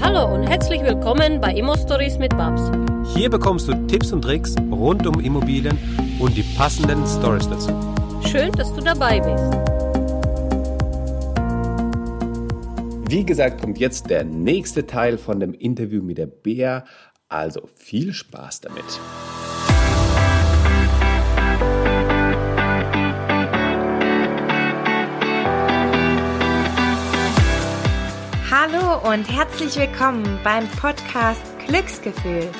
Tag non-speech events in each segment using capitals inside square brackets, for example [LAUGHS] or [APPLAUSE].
Hallo und herzlich willkommen bei Immo Stories mit Babs. Hier bekommst du Tipps und Tricks rund um Immobilien und die passenden Stories dazu. Schön, dass du dabei bist. Wie gesagt, kommt jetzt der nächste Teil von dem Interview mit der Bea. Also viel Spaß damit. Hallo und herzlich willkommen beim Podcast Glücksgefühl,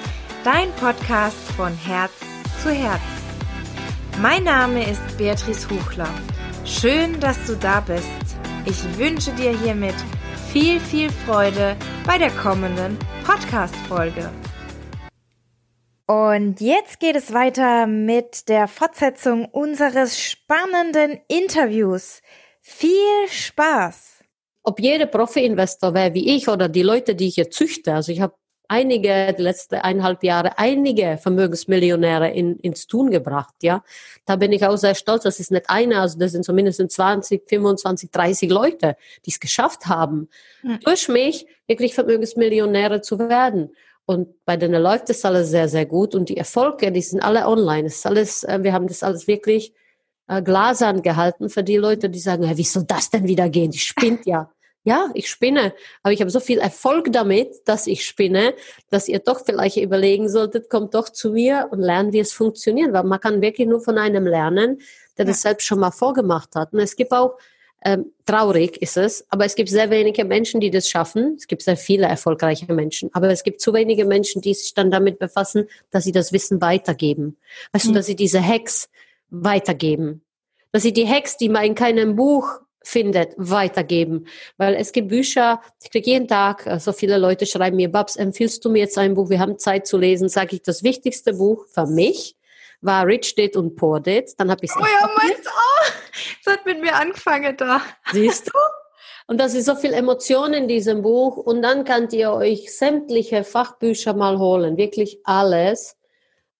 dein Podcast von Herz zu Herz. Mein Name ist Beatrice Huchler. Schön, dass du da bist. Ich wünsche dir hiermit viel, viel Freude bei der kommenden Podcast-Folge. Und jetzt geht es weiter mit der Fortsetzung unseres spannenden Interviews. Viel Spaß! Ob jeder Profi-Investor wäre wie ich oder die Leute, die ich hier züchte, also ich habe einige, die letzten eineinhalb Jahre, einige Vermögensmillionäre in, ins Tun gebracht, ja. Da bin ich auch sehr stolz, das ist nicht einer, also das sind zumindest 20, 25, 30 Leute, die es geschafft haben, mhm. durch mich wirklich Vermögensmillionäre zu werden. Und bei denen läuft es alles sehr, sehr gut und die Erfolge, die sind alle online. Es ist alles, äh, wir haben das alles wirklich äh, glasern gehalten für die Leute, die sagen, wie soll das denn wieder gehen? Die spinnt ja. Ja, ich spinne, aber ich habe so viel Erfolg damit, dass ich spinne, dass ihr doch vielleicht überlegen solltet, kommt doch zu mir und lernen, wie es funktioniert, weil man kann wirklich nur von einem lernen, der ja. das selbst schon mal vorgemacht hat. Und es gibt auch, ähm, traurig ist es, aber es gibt sehr wenige Menschen, die das schaffen. Es gibt sehr viele erfolgreiche Menschen, aber es gibt zu wenige Menschen, die sich dann damit befassen, dass sie das Wissen weitergeben. Weißt mhm. du, dass sie diese Hacks weitergeben. Dass sie die Hacks, die man in keinem Buch findet, weitergeben. Weil es gibt Bücher, ich kriege jeden Tag, äh, so viele Leute schreiben mir, Babs, empfiehlst du mir jetzt ein Buch? Wir haben Zeit zu lesen. Sage ich, das wichtigste Buch für mich war Rich Did und Poor Did. Dann habe ich Oh ja, meins auch. Das hat mit mir angefangen da. Siehst du? Und das ist so viel Emotion in diesem Buch. Und dann könnt ihr euch sämtliche Fachbücher mal holen. Wirklich alles.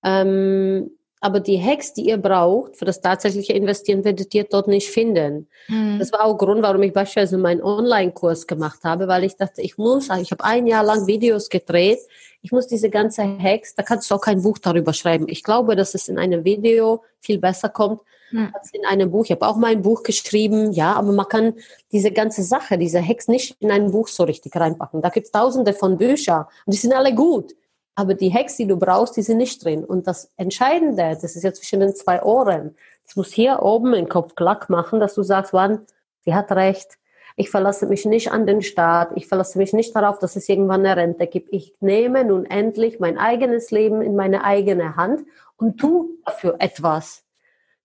Ähm, aber die Hacks, die ihr braucht für das tatsächliche Investieren, werdet ihr dort nicht finden. Mhm. Das war auch Grund, warum ich beispielsweise meinen Online-Kurs gemacht habe, weil ich dachte, ich muss, ich habe ein Jahr lang Videos gedreht, ich muss diese ganze Hacks, da kannst du auch kein Buch darüber schreiben. Ich glaube, dass es in einem Video viel besser kommt mhm. als in einem Buch. Ich habe auch mal ein Buch geschrieben, ja, aber man kann diese ganze Sache, diese Hacks nicht in ein Buch so richtig reinpacken. Da gibt es tausende von Büchern und die sind alle gut. Aber die Hacks, die du brauchst, die sind nicht drin. Und das Entscheidende, das ist ja zwischen den zwei Ohren. Es muss hier oben im Kopf klack machen, dass du sagst, wann, sie hat recht. Ich verlasse mich nicht an den Staat. Ich verlasse mich nicht darauf, dass es irgendwann eine Rente gibt. Ich nehme nun endlich mein eigenes Leben in meine eigene Hand und tu dafür etwas.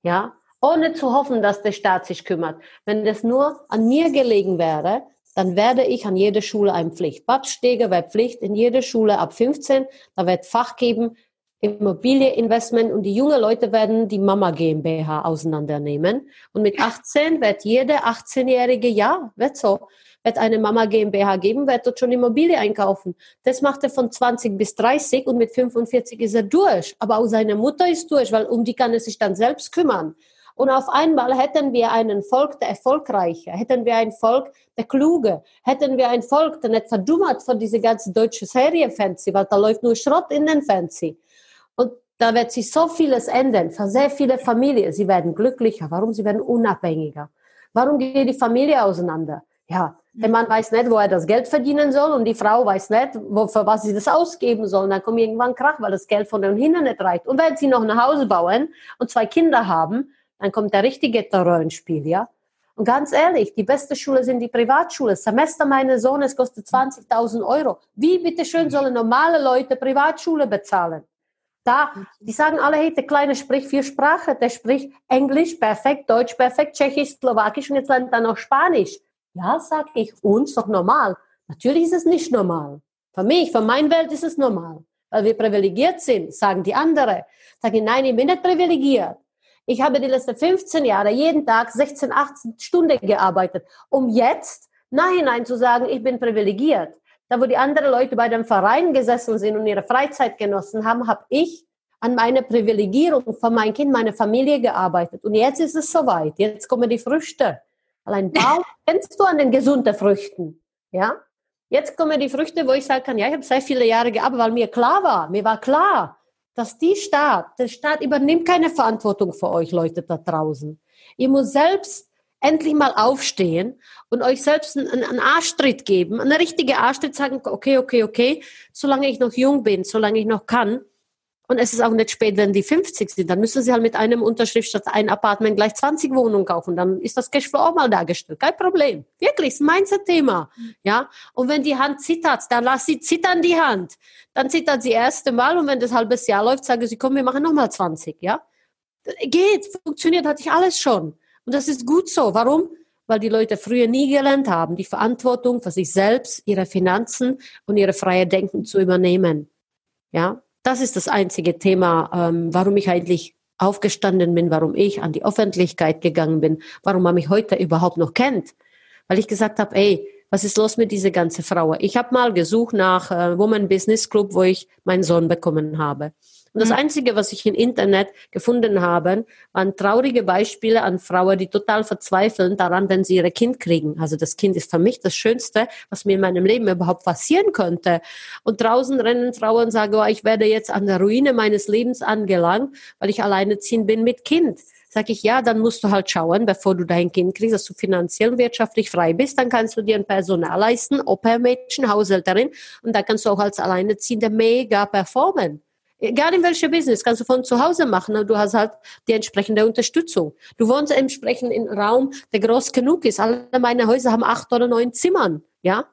Ja, ohne zu hoffen, dass der Staat sich kümmert. Wenn das nur an mir gelegen wäre, dann werde ich an jeder Schule eine Pflicht. Badstege wäre Pflicht in jeder Schule ab 15. Da wird Fach geben, Immobilieninvestment und die jungen Leute werden die Mama GmbH auseinandernehmen. Und mit 18 wird jeder 18-Jährige, ja, wird so, wird eine Mama GmbH geben, wird dort schon Immobilie einkaufen. Das macht er von 20 bis 30 und mit 45 ist er durch. Aber auch seine Mutter ist durch, weil um die kann er sich dann selbst kümmern. Und auf einmal hätten wir einen Volk der Erfolgreiche, hätten wir ein Volk der Kluge, hätten wir ein Volk, der nicht verdummert von diese ganze deutsche Serie Fancy, weil da läuft nur Schrott in den Fancy. Und da wird sich so vieles ändern für sehr viele Familien. Sie werden glücklicher. Warum? Sie werden unabhängiger. Warum geht die Familie auseinander? Ja, der Mann weiß nicht, wo er das Geld verdienen soll und die Frau weiß nicht, wo, für was sie das ausgeben soll. Dann kommt irgendwann Krach, weil das Geld von den Kindern nicht reicht. Und wenn sie noch ein Haus bauen und zwei Kinder haben, dann kommt der richtige Terror ins Spiel, ja. Und ganz ehrlich, die beste Schule sind die Privatschule. Semester meines Sohnes kostet 20.000 Euro. Wie bitteschön sollen normale Leute Privatschule bezahlen? Da, die sagen alle, hey, der Kleine spricht vier Sprachen. Der spricht Englisch perfekt, Deutsch perfekt, Tschechisch, Slowakisch und jetzt lernt er noch Spanisch. Ja, sag ich, uns doch normal. Natürlich ist es nicht normal. Für mich, für meine Welt ist es normal. Weil wir privilegiert sind, sagen die anderen. Sagen, nein, ich bin nicht privilegiert. Ich habe die letzten 15 Jahre jeden Tag 16, 18 Stunden gearbeitet, um jetzt nachhinein zu sagen, ich bin privilegiert. Da, wo die anderen Leute bei dem Verein gesessen sind und ihre Freizeit genossen haben, habe ich an meiner Privilegierung von meinem Kind, meiner Familie gearbeitet. Und jetzt ist es soweit. Jetzt kommen die Früchte. Allein [LAUGHS] Baum kennst du an den gesunden Früchten. Ja? Jetzt kommen die Früchte, wo ich sagen kann, ja, ich habe sehr viele Jahre gearbeitet, weil mir klar war, mir war klar, dass die Staat, der Staat übernimmt keine Verantwortung für euch Leute da draußen. Ihr muss selbst endlich mal aufstehen und euch selbst einen, einen Arschtritt geben, eine richtige Arschtritt sagen, okay, okay, okay, solange ich noch jung bin, solange ich noch kann. Und es ist auch nicht spät, wenn die 50 sind. Dann müssen sie halt mit einem Unterschrift statt ein Apartment gleich 20 Wohnungen kaufen. Dann ist das Cashflow auch mal dargestellt. Kein Problem. Wirklich, ist mein Thema. Ja. Und wenn die Hand zittert, dann lass sie zittern die Hand. Dann zittert sie erste Mal und wenn das halbes Jahr läuft, sagen sie, komm, wir machen nochmal 20. Ja. Geht, funktioniert, hatte ich alles schon. Und das ist gut so. Warum? Weil die Leute früher nie gelernt haben, die Verantwortung für sich selbst, ihre Finanzen und ihre freie Denken zu übernehmen. Ja, das ist das einzige Thema, ähm, warum ich eigentlich aufgestanden bin, warum ich an die Öffentlichkeit gegangen bin, warum man mich heute überhaupt noch kennt. Weil ich gesagt habe, ey, was ist los mit dieser ganzen Frau? Ich habe mal gesucht nach äh, Woman Business Club, wo ich meinen Sohn bekommen habe. Und das mhm. Einzige, was ich im Internet gefunden habe, waren traurige Beispiele an Frauen, die total verzweifeln daran, wenn sie ihre Kind kriegen. Also das Kind ist für mich das Schönste, was mir in meinem Leben überhaupt passieren könnte. Und draußen rennen Frauen und sagen, oh, ich werde jetzt an der Ruine meines Lebens angelangt, weil ich alleineziehend bin mit Kind. Sag ich, ja, dann musst du halt schauen, bevor du dein Kind kriegst, dass du finanziell und wirtschaftlich frei bist. Dann kannst du dir ein Personal leisten, Opa-Mädchen, Haushälterin. Und da kannst du auch als Alleineziehende mega performen. Egal in welcher Business, kannst du von zu Hause machen, aber du hast halt die entsprechende Unterstützung. Du wohnst entsprechend in einem Raum, der groß genug ist. Alle meine Häuser haben acht oder neun Zimmern, ja.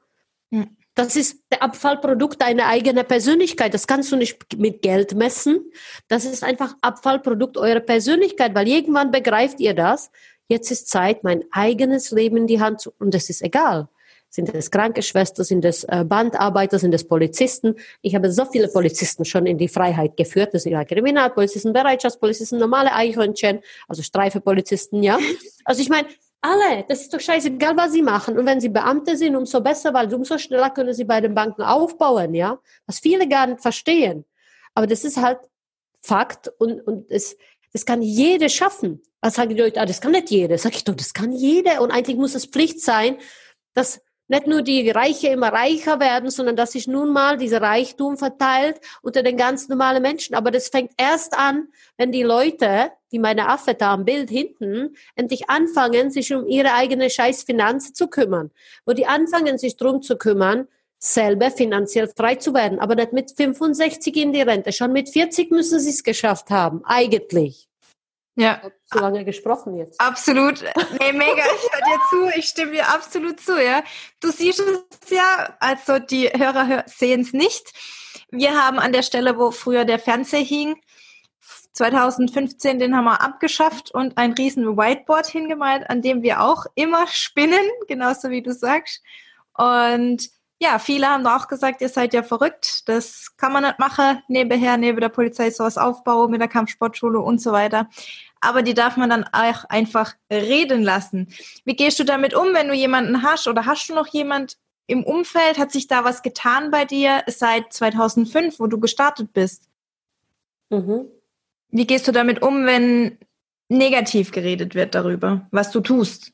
Hm. Das ist der Abfallprodukt deiner eigenen Persönlichkeit. Das kannst du nicht mit Geld messen. Das ist einfach Abfallprodukt eurer Persönlichkeit, weil irgendwann begreift ihr das. Jetzt ist Zeit, mein eigenes Leben in die Hand zu, und das ist egal. Sind es Krankenschwestern, sind es äh, Bandarbeiter, sind es Polizisten? Ich habe so viele Polizisten schon in die Freiheit geführt. Das sind ja Kriminalpolizisten, Bereitschaftspolizisten, normale Eichhörnchen, also Streifepolizisten, ja. [LAUGHS] Also ich meine, alle, das ist doch scheißegal, was sie machen. Und wenn sie Beamte sind, umso besser, weil umso schneller können sie bei den Banken aufbauen, ja. Was viele gar nicht verstehen. Aber das ist halt Fakt und, und es, das kann jeder schaffen. Was sagen die Leute, ah, das kann nicht jeder. Sag ich doch, das kann jeder. Und eigentlich muss es Pflicht sein, dass nicht nur die Reiche immer reicher werden, sondern dass sich nun mal dieser Reichtum verteilt unter den ganz normalen Menschen. Aber das fängt erst an, wenn die Leute, wie meine Affe da am Bild hinten, endlich anfangen, sich um ihre eigene Scheißfinanz zu kümmern. Wo die anfangen, sich drum zu kümmern, selber finanziell frei zu werden. Aber nicht mit 65 in die Rente. Schon mit 40 müssen sie es geschafft haben, eigentlich. Ja. Zu lange gesprochen jetzt. Absolut. Nee, mega. Ich höre dir zu. Ich stimme dir absolut zu, ja. Du siehst es ja, also die Hörer sehen es nicht. Wir haben an der Stelle, wo früher der Fernseher hing, 2015, den haben wir abgeschafft und ein riesen Whiteboard hingemalt, an dem wir auch immer spinnen, genauso wie du sagst. Und ja, viele haben auch gesagt, ihr seid ja verrückt, das kann man nicht machen, nebenher, neben der Polizei sowas aufbauen, mit der Kampfsportschule und so weiter. Aber die darf man dann auch einfach reden lassen. Wie gehst du damit um, wenn du jemanden hast oder hast du noch jemand im Umfeld? Hat sich da was getan bei dir seit 2005, wo du gestartet bist? Mhm. Wie gehst du damit um, wenn negativ geredet wird darüber, was du tust?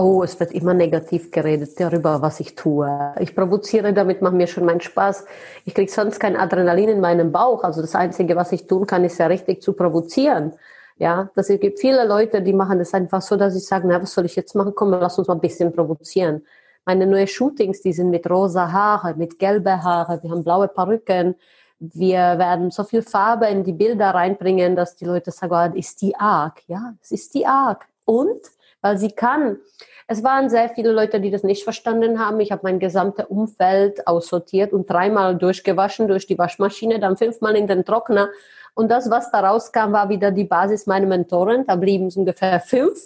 Oh, es wird immer negativ geredet darüber, was ich tue. Ich provoziere, damit macht mir schon meinen Spaß. Ich kriege sonst kein Adrenalin in meinem Bauch. Also das Einzige, was ich tun kann, ist ja richtig zu provozieren. Ja, dass es gibt viele Leute, die machen das einfach so, dass ich sage, na, was soll ich jetzt machen? Komm, lass uns mal ein bisschen provozieren. Meine neuen Shootings, die sind mit rosa Haare, mit gelbe Haare, wir haben blaue Perücken. Wir werden so viel Farbe in die Bilder reinbringen, dass die Leute sagen, oh, ist die arg? Ja, es ist die arg. Und weil sie kann. Es waren sehr viele Leute, die das nicht verstanden haben. Ich habe mein gesamtes Umfeld aussortiert und dreimal durchgewaschen durch die Waschmaschine, dann fünfmal in den Trockner. Und das, was da rauskam, war wieder die Basis meiner Mentoren. Da blieben es ungefähr fünf.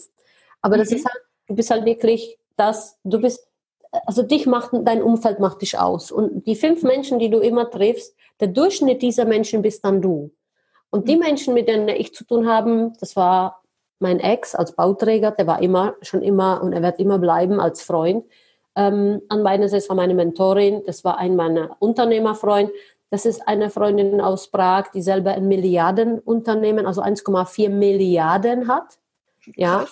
Aber mhm. das ist halt, du bist halt wirklich das, du bist, also dich macht, dein Umfeld macht dich aus. Und die fünf Menschen, die du immer triffst, der Durchschnitt dieser Menschen bist dann du. Und die mhm. Menschen, mit denen ich zu tun habe, das war mein Ex als Bauträger, der war immer, schon immer und er wird immer bleiben als Freund. Ähm, an meiner Seite war meine Mentorin, das war ein meiner Unternehmerfreund. Das ist eine Freundin aus Prag, die selber ein Milliardenunternehmen, also 1,4 Milliarden hat. Ja.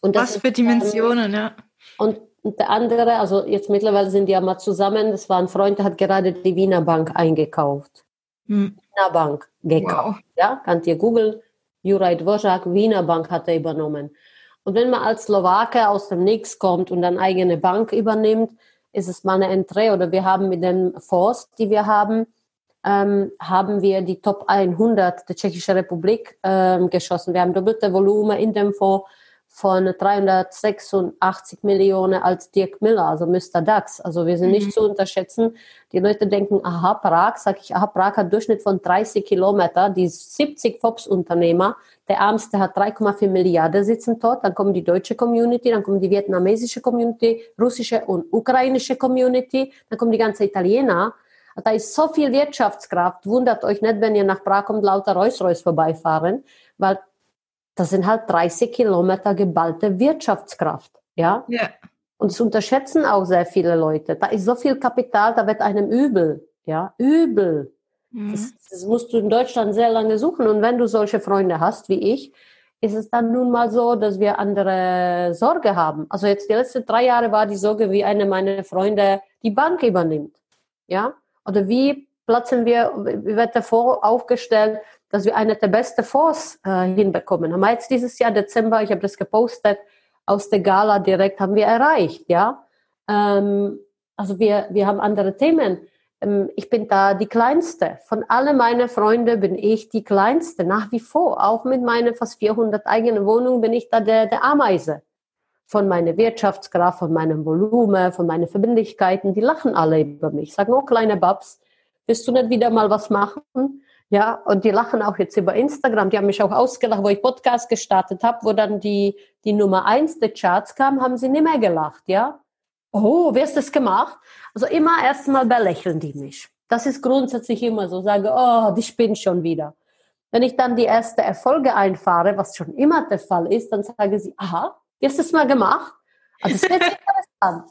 Und Was für Dimensionen, ja. Und Und der andere, also jetzt mittlerweile sind die ja mal zusammen, das war ein Freund, der hat gerade die Wiener Bank eingekauft. Hm. Wiener Bank gekauft. Wow. Ja, könnt ihr googeln. Juraj Dvořák, Wiener Bank hat er übernommen. Und wenn man als Slowake aus dem Nix kommt und eine eigene Bank übernimmt, ist es mal eine Entree oder wir haben mit den Fonds, die wir haben, ähm, haben wir die Top 100 der Tschechischen Republik ähm, geschossen. Wir haben doppelte Volumen in dem Fonds von 386 Millionen als Dirk Miller, also Mr. DAX. Also wir sind mhm. nicht zu unterschätzen. Die Leute denken, aha, Prag, sag ich, aha, Prag hat Durchschnitt von 30 Kilometer. Die 70 FOPS-Unternehmer, der Ärmste hat 3,4 Milliarden sitzen dort. Dann kommt die deutsche Community, dann kommt die vietnamesische Community, russische und ukrainische Community, dann kommen die ganze Italiener. Da ist so viel Wirtschaftskraft. Wundert euch nicht, wenn ihr nach Prag kommt, lauter Rolls-Royce vorbeifahren, weil das sind halt 30 Kilometer geballte Wirtschaftskraft. Ja. ja. Und das unterschätzen auch sehr viele Leute. Da ist so viel Kapital, da wird einem übel. Ja, übel. Mhm. Das, das musst du in Deutschland sehr lange suchen. Und wenn du solche Freunde hast wie ich, ist es dann nun mal so, dass wir andere Sorge haben. Also jetzt die letzten drei Jahre war die Sorge, wie eine meiner Freunde die Bank übernimmt. Ja? Oder wie platzen wir, wie wird davor aufgestellt, dass wir eine der besten Fonds äh, hinbekommen. Haben wir jetzt dieses Jahr Dezember, ich habe das gepostet, aus der Gala direkt haben wir erreicht, ja. Ähm, also wir, wir haben andere Themen. Ähm, ich bin da die Kleinste. Von allen meinen Freunden bin ich die Kleinste, nach wie vor. Auch mit meinen fast 400 eigenen Wohnungen bin ich da der, der Ameise. Von meiner Wirtschaftskraft, von meinem Volumen, von meinen Verbindlichkeiten, die lachen alle über mich. Sagen, oh kleine Babs, willst du nicht wieder mal was machen? Ja, und die lachen auch jetzt über Instagram. Die haben mich auch ausgelacht, wo ich Podcast gestartet habe, wo dann die, die Nummer eins der Charts kam, haben sie nicht mehr gelacht, ja. Oh, wie hast du das gemacht? Also immer erstmal belächeln die mich. Das ist grundsätzlich immer so, sage, oh, die spinnt schon wieder. Wenn ich dann die erste Erfolge einfahre, was schon immer der Fall ist, dann sage sie, aha, wie hast du das mal gemacht? Also das wird [LAUGHS] interessant.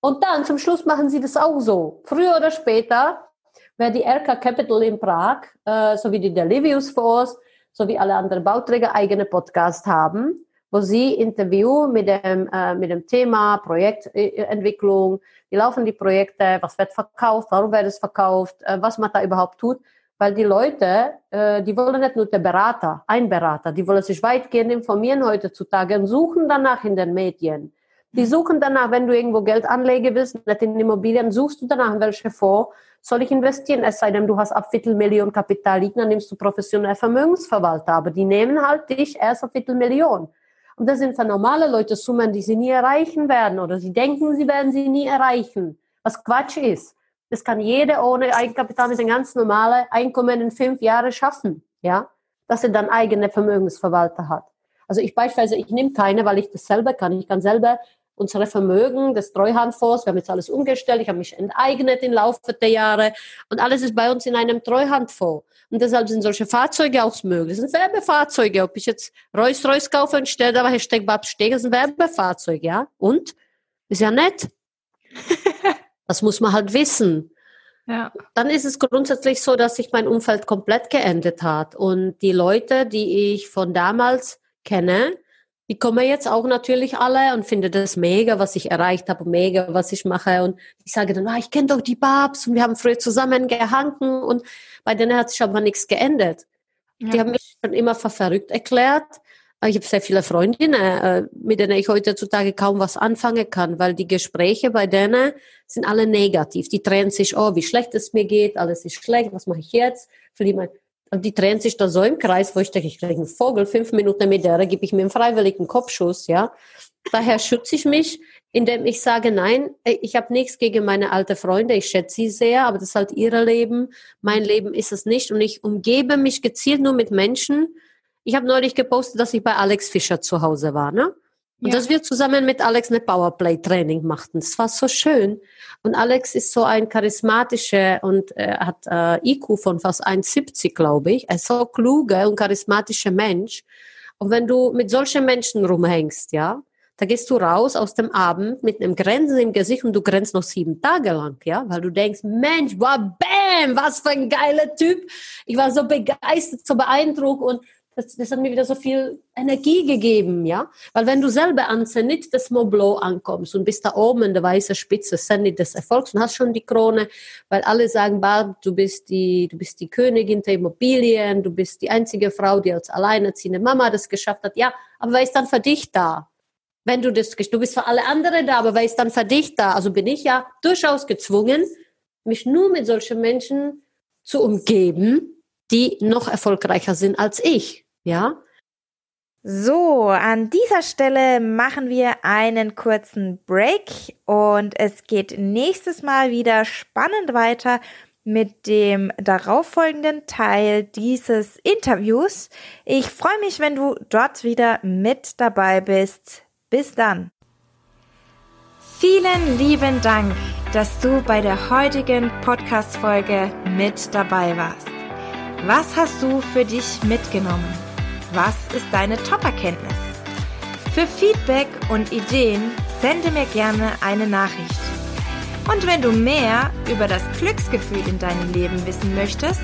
Und dann zum Schluss machen sie das auch so. Früher oder später wer die RK Capital in Prag äh, sowie die Delivius Force sowie alle anderen Bauträger eigene Podcasts haben, wo sie Interview mit dem, äh, mit dem Thema Projektentwicklung, wie laufen die Projekte, was wird verkauft, warum wird es verkauft, äh, was man da überhaupt tut. Weil die Leute, äh, die wollen nicht nur der Berater, ein Berater, die wollen sich weitgehend informieren heutzutage und suchen danach in den Medien. Die suchen danach, wenn du irgendwo Geld anlegen willst, nicht in Immobilien, suchst du danach, welche Fonds soll ich investieren, es sei denn, du hast ab Viertelmillion Kapital liegen, dann nimmst du professionelle Vermögensverwalter, aber die nehmen halt dich erst auf Viertelmillion. Und das sind für normale Leute Summen, die sie nie erreichen werden oder sie denken, sie werden sie nie erreichen, was Quatsch ist. Das kann jeder ohne Eigenkapital mit einem ganz normalen Einkommen in fünf Jahren schaffen, ja, dass er dann eigene Vermögensverwalter hat. Also ich beispielsweise, ich nehme keine, weil ich das selber kann. Ich kann selber unsere Vermögen des Treuhandfonds. Wir haben jetzt alles umgestellt. Ich habe mich enteignet im Laufe der Jahre. Und alles ist bei uns in einem Treuhandfonds. Und deshalb sind solche Fahrzeuge auch möglich. Das sind Werbefahrzeuge. Ob ich jetzt Reus Reus kaufe und stelle aber Hashtag Babs Steg, sind Werbefahrzeuge, ja. Und? Ist ja nett. [LAUGHS] das muss man halt wissen. Ja. Dann ist es grundsätzlich so, dass sich mein Umfeld komplett geändert hat. Und die Leute, die ich von damals kenne, die kommen jetzt auch natürlich alle und finden das mega, was ich erreicht habe, mega, was ich mache. Und ich sage dann, ah, ich kenne doch die Babs und wir haben früher zusammen gehangen und bei denen hat sich aber nichts geändert. Ja. Die haben mich schon immer für verrückt erklärt. Ich habe sehr viele Freundinnen, äh, mit denen ich heutzutage kaum was anfangen kann, weil die Gespräche bei denen sind alle negativ. Die trennen sich, oh, wie schlecht es mir geht, alles ist schlecht, was mache ich jetzt? Verliere und die drehen sich da so im Kreis, wo ich denke, ich kriege einen Vogel, fünf Minuten mit der, gebe ich mir einen freiwilligen Kopfschuss, ja. Daher schütze ich mich, indem ich sage, nein, ich habe nichts gegen meine alten Freunde, ich schätze sie sehr, aber das ist halt ihr Leben, mein Leben ist es nicht und ich umgebe mich gezielt nur mit Menschen. Ich habe neulich gepostet, dass ich bei Alex Fischer zu Hause war, ne? Und ja. dass wir zusammen mit Alex eine Powerplay-Training machten. Das war so schön. Und Alex ist so ein charismatischer und äh, hat äh, IQ von fast 1,70, glaube ich. Er ist so kluger und charismatischer Mensch. Und wenn du mit solchen Menschen rumhängst, ja, da gehst du raus aus dem Abend mit einem Grenzen im Gesicht und du grenzt noch sieben Tage lang, ja, weil du denkst, Mensch, wow, bam, was für ein geiler Typ. Ich war so begeistert, so beeindruckt und das, das hat mir wieder so viel Energie gegeben, ja. Weil wenn du selber an Zenit des Blanc ankommst und bist da oben in der weißen Spitze, Zenit des Erfolgs und hast schon die Krone, weil alle sagen, Barb, du bist die, du bist die Königin der Immobilien, du bist die einzige Frau, die als alleinerziehende Mama das geschafft hat. Ja, aber wer ist dann für dich da? Wenn du das, du bist für alle anderen da, aber wer ist dann für dich da? Also bin ich ja durchaus gezwungen, mich nur mit solchen Menschen zu umgeben, die noch erfolgreicher sind als ich. Ja? So, an dieser Stelle machen wir einen kurzen Break und es geht nächstes Mal wieder spannend weiter mit dem darauffolgenden Teil dieses Interviews. Ich freue mich, wenn du dort wieder mit dabei bist. Bis dann. Vielen lieben Dank, dass du bei der heutigen Podcast-Folge mit dabei warst. Was hast du für dich mitgenommen? Was ist deine Top-Erkenntnis? Für Feedback und Ideen sende mir gerne eine Nachricht. Und wenn du mehr über das Glücksgefühl in deinem Leben wissen möchtest,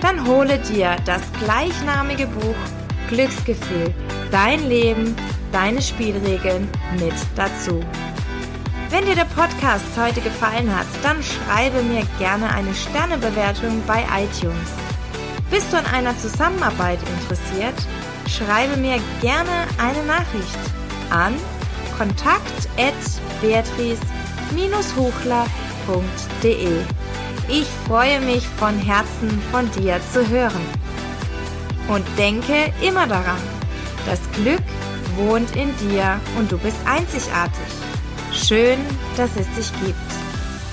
dann hole dir das gleichnamige Buch Glücksgefühl, dein Leben, deine Spielregeln mit dazu. Wenn dir der Podcast heute gefallen hat, dann schreibe mir gerne eine Sternebewertung bei iTunes. Bist du an einer Zusammenarbeit interessiert? Schreibe mir gerne eine Nachricht an kontakt@beatrice-hochler.de. Ich freue mich von Herzen von dir zu hören. Und denke immer daran, das Glück wohnt in dir und du bist einzigartig. Schön, dass es dich gibt.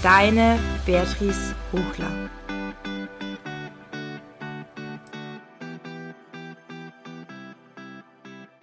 Deine Beatrice Buchler.